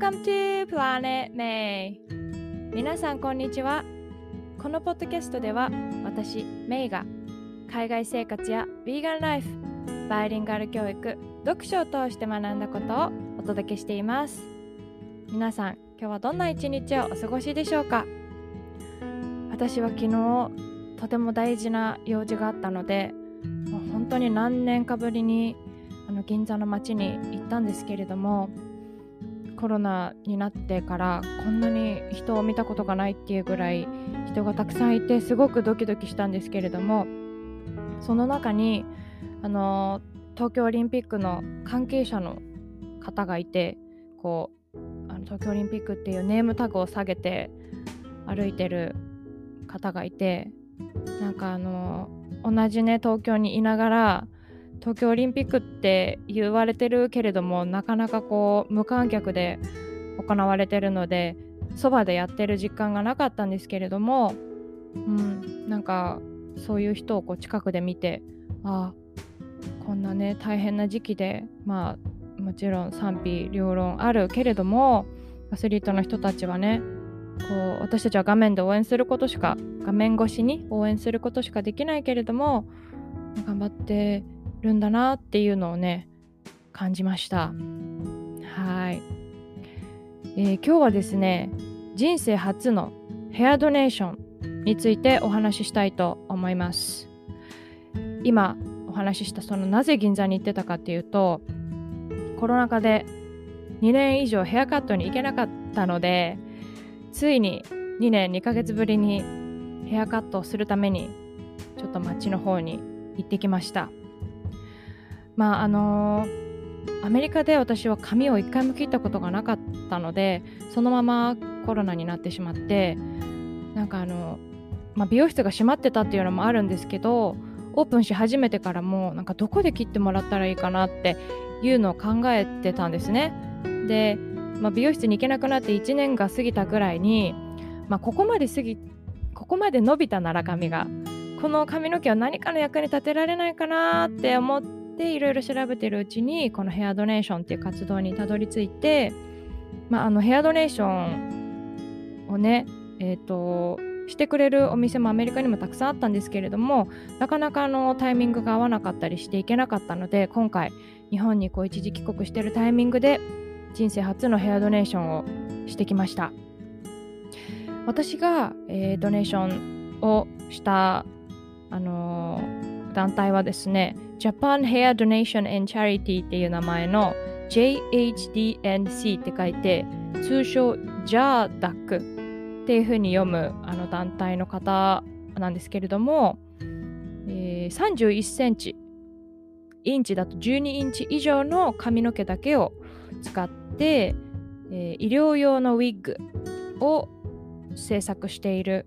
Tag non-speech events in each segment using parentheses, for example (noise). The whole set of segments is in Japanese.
Welcome to Planet May 皆さんこんにちは。このポッドキャストでは私メイが海外生活やヴィーガンライフバイリンガル教育読書を通して学んだことをお届けしています。皆さん今日はどんな一日をお過ごしでしょうか？私は昨日とても大事な用事があったのでもう本当に何年かぶりにあの銀座の街に行ったんですけれどもコロナになってからこんなに人を見たことがないっていうぐらい人がたくさんいてすごくドキドキしたんですけれどもその中にあの東京オリンピックの関係者の方がいてこうあの東京オリンピックっていうネームタグを下げて歩いてる方がいてなんかあの同じね東京にいながら東京オリンピックって言われてるけれどもなかなかこう無観客で行われてるのでそばでやってる実感がなかったんですけれども、うん、なんかそういう人をこう近くで見てああこんなね大変な時期でまあもちろん賛否両論あるけれどもアスリートの人たちはねこう私たちは画面で応援することしか画面越しに応援することしかできないけれども頑張ってるんだなっていうのをね感じました。はい、えー、今日はですね人生初のヘアドネーションについてお話ししたいと思います。今お話ししたそのなぜ銀座に行ってたかっていうとコロナ禍で2年以上ヘアカットに行けなかったのでついに2年2ヶ月ぶりにヘアカットをするためにちょっと街の方に行ってきました。まああの、アメリカで私は髪を一回も切ったことがなかったのでそのままコロナになってしまってなんかあの、まあ、美容室が閉まってたっていうのもあるんですけどオープンし始めてからもなんかどこで切ってもらったらいいかなっていうのを考えてたんですね。で、まあ、美容室に行けなくなって1年が過ぎたぐらいに、まあ、ここまで過ぎここまで伸びたなら髪がこの髪の毛は何かの役に立てられないかなって思ってでいろいろ調べてるうちにこのヘアドネーションっていう活動にたどり着いて、まあ、あのヘアドネーションをねえっ、ー、としてくれるお店もアメリカにもたくさんあったんですけれどもなかなかのタイミングが合わなかったりしていけなかったので今回日本にこう一時帰国してるタイミングで人生初のヘアドネーションをしてきました。私が、えー、ドネーションをしたあのー、団体はですね Japan Hair Donation and Charity っていう名前の JHDNC って書いて通称 JADAC っていうふうに読むあの団体の方なんですけれども、えー、31センチインチだと12インチ以上の髪の毛だけを使って、えー、医療用のウィッグを制作している。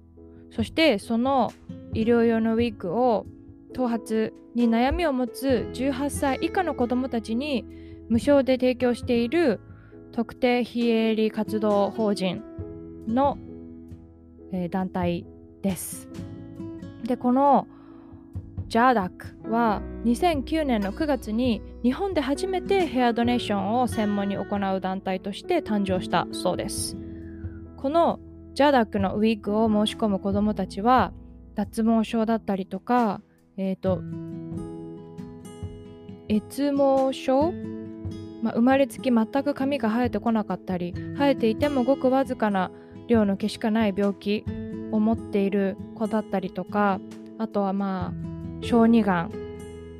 そしてその医療用のウィッグを頭髪に悩みを持つ18歳以下の子どもたちに無償で提供している特定非営利活動法人の、えー、団体です。でこの JADAC は2009年の9月に日本で初めてヘアドネーションを専門に行う団体として誕生したそうです。この JADAC のウィッグを申し込む子どもたちは脱毛症だったりとかえっ、ー、と、越毛症、まあ、生まれつき全く髪が生えてこなかったり生えていてもごくわずかな量の毛しかない病気を持っている子だったりとかあとはまあ小児がん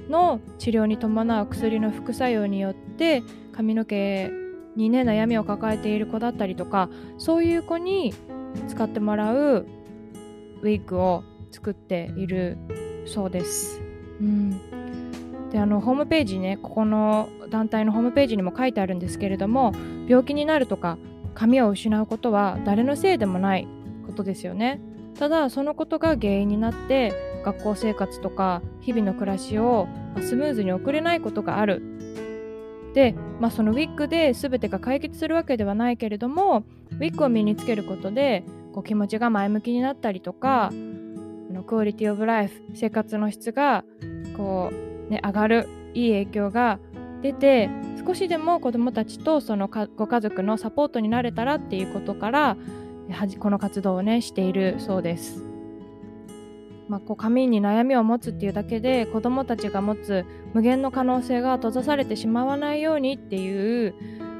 の治療に伴う薬の副作用によって髪の毛にね悩みを抱えている子だったりとかそういう子に使ってもらうウィッグを作っているそうです。うん、であのホームページねここの団体のホームページにも書いてあるんですけれども病気になるとか髪を失うことは誰のせいでもないことですよね。ただそのことが原因になって学校生活とか日々の暮らしをスムーズに送れないことがある。で、まあ、そのウィッグで全てが解決するわけではないけれどもウィッグを身につけることでこう気持ちが前向きになったりとかのクオリティオブライフ生活の質がこう、ね、上がるいい影響が出て少しでも子どもたちとそのご家族のサポートになれたらっていうことからこの活動をねしているそうです。まあ、こう髪に悩みを持つっていうだけで子どもたちが持つ無限の可能性が閉ざされてしまわないようにっていう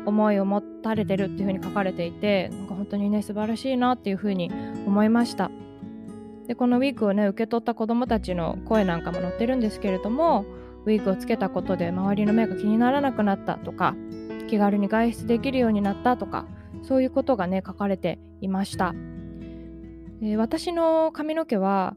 思いを持たれてるっていうふうに書かれていてなんか本当にね素晴らしいなっていうふうに思いましたでこのウィークをね受け取った子どもたちの声なんかも載ってるんですけれどもウィークをつけたことで周りの目が気にならなくなったとか気軽に外出できるようになったとかそういうことがね書かれていました、私の髪の毛は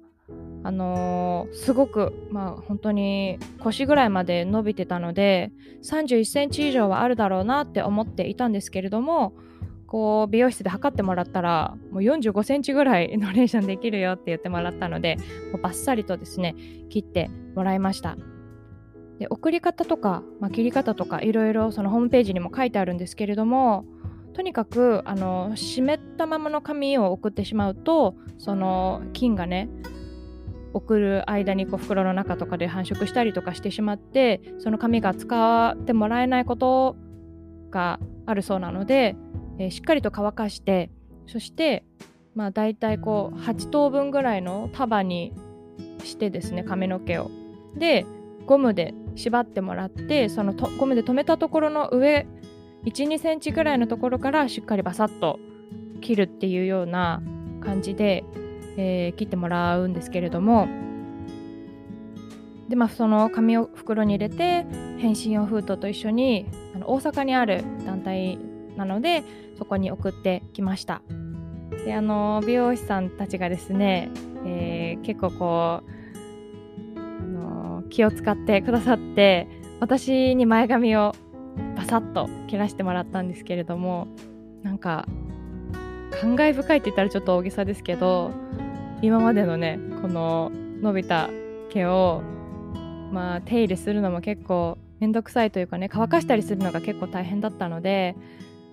あのー、すごくまあ本当に腰ぐらいまで伸びてたので31センチ以上はあるだろうなって思っていたんですけれどもこう美容室で測ってもらったらもう45センチぐらい (laughs) ノレーションできるよって言ってもらったのでもうバッサリとですね切ってもらいました。で送り方とか、まあ、切り方とかいろいろそのホームページにも書いてあるんですけれどもとにかくあの湿ったままの髪を送ってしまうとその菌がね送る間にこう袋の中とかで繁殖したりとかしてしまってその紙が使ってもらえないことがあるそうなので、えー、しっかりと乾かしてそしてまあ大体こう8等分ぐらいの束にしてですね髪の毛を。でゴムで縛ってもらってそのゴムで留めたところの上12センチぐらいのところからしっかりバサッと切るっていうような感じでえー、切ってもらうんですけれども。でまあその紙を袋に入れて返信用封筒と一緒にあの大阪にある団体なのでそこに送ってきました。であの美容師さんたちがですね、えー、結構こうあの気を使ってくださって私に前髪をバサッと切らしてもらったんですけれどもなんか感慨深いって言ったらちょっと大げさですけど今までのねこの伸びた毛をまあ手入れするのも結構めんどくさいというかね乾かしたりするのが結構大変だったので、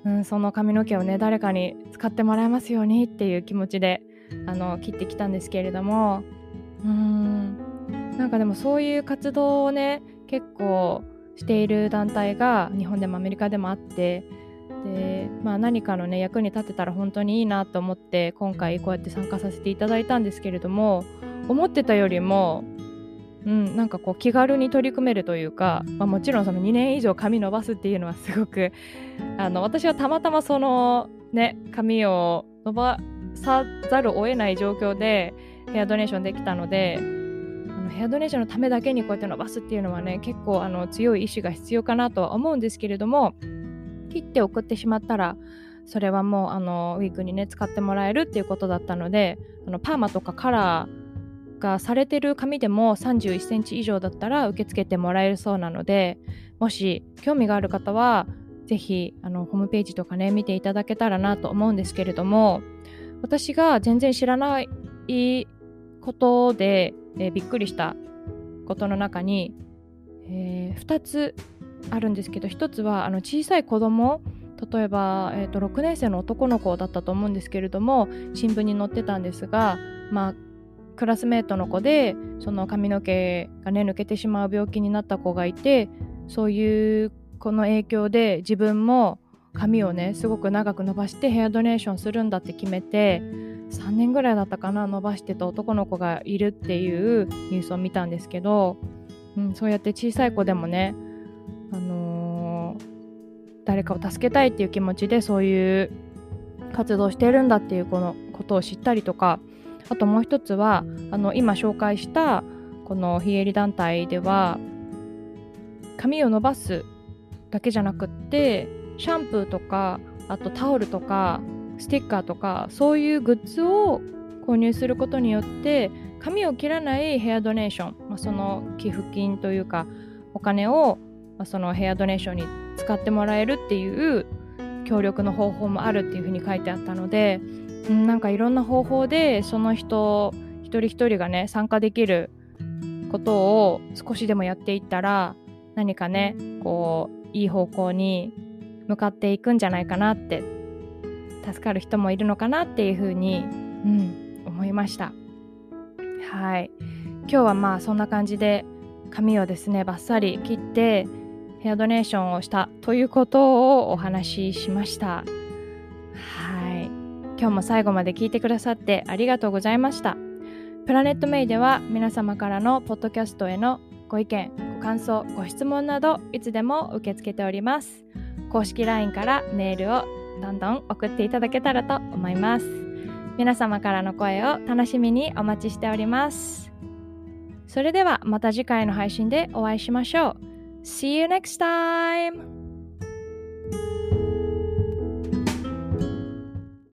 うん、その髪の毛をね誰かに使ってもらえますようにっていう気持ちであの切ってきたんですけれども。うん。なんかでもそういう活動をね結構している団体が日本でもアメリカでもあってで、まあ、何かのね役に立てたら本当にいいなと思って今回こうやって参加させていただいたんですけれども思ってたよりも、うん、なんかこう気軽に取り組めるというか、まあ、もちろんその2年以上髪伸ばすっていうのはすごくあの私はたまたまそのね髪を伸ばさざるを得ない状況でヘアドネーションできたのであのヘアドネーションのためだけにこうやって伸ばすっていうのはね結構あの強い意志が必要かなとは思うんですけれども切って送ってしまったらそれはもうあのウィークにね使ってもらえるっていうことだったのであのパーマとかカラーがされてる紙でも31センチ以上だったら受け付けてもらえるそうなのでもし興味がある方はぜひあのホームページとかね見ていただけたらなと思うんですけれども私が全然知らないことで、えー、びっくりしたことの中に、えー、2つあるんですけど一つはあの小さい子供例えば、えーと、6年生の男の子だったと思うんですけれども新聞に載ってたんですが、まあ、クラスメートの子でその髪の毛がね抜けてしまう病気になった子がいてそういうこの影響で自分も髪をねすごく長く伸ばしてヘアドネーションするんだって決めて3年ぐらいだったかな伸ばしてた男の子がいるっていうニュースを見たんですけど、うん、そうやって小さい子でもねあのー、誰かを助けたいっていう気持ちでそういう活動してるんだっていうこのことを知ったりとかあともう一つはあの今紹介したこの非営利団体では髪を伸ばすだけじゃなくってシャンプーとかあとタオルとかスティッカーとかそういうグッズを購入することによって髪を切らないヘアドネーション、まあ、その寄付金というかお金をまあ、そのヘアドネーションに使ってもらえるっていう協力の方法もあるっていうふうに書いてあったので、なんかいろんな方法でその人一人一人がね参加できることを少しでもやっていったら何かねこういい方向に向かっていくんじゃないかなって助かる人もいるのかなっていうふうに、うん、思いましたはい今日はまあそんな感じで髪をですねバッサリ切ってヘアドネーションをしたということをお話ししました。今日も最後まで聞いてくださってありがとうございました。プラネットメイでは皆様からのポッドキャストへのご意見、ご感想、ご質問などいつでも受け付けております。公式 LINE からメールをどんどん送っていただけたらと思います。皆様からの声を楽しみにお待ちしております。それではまた次回の配信でお会いしましょう。See you next time!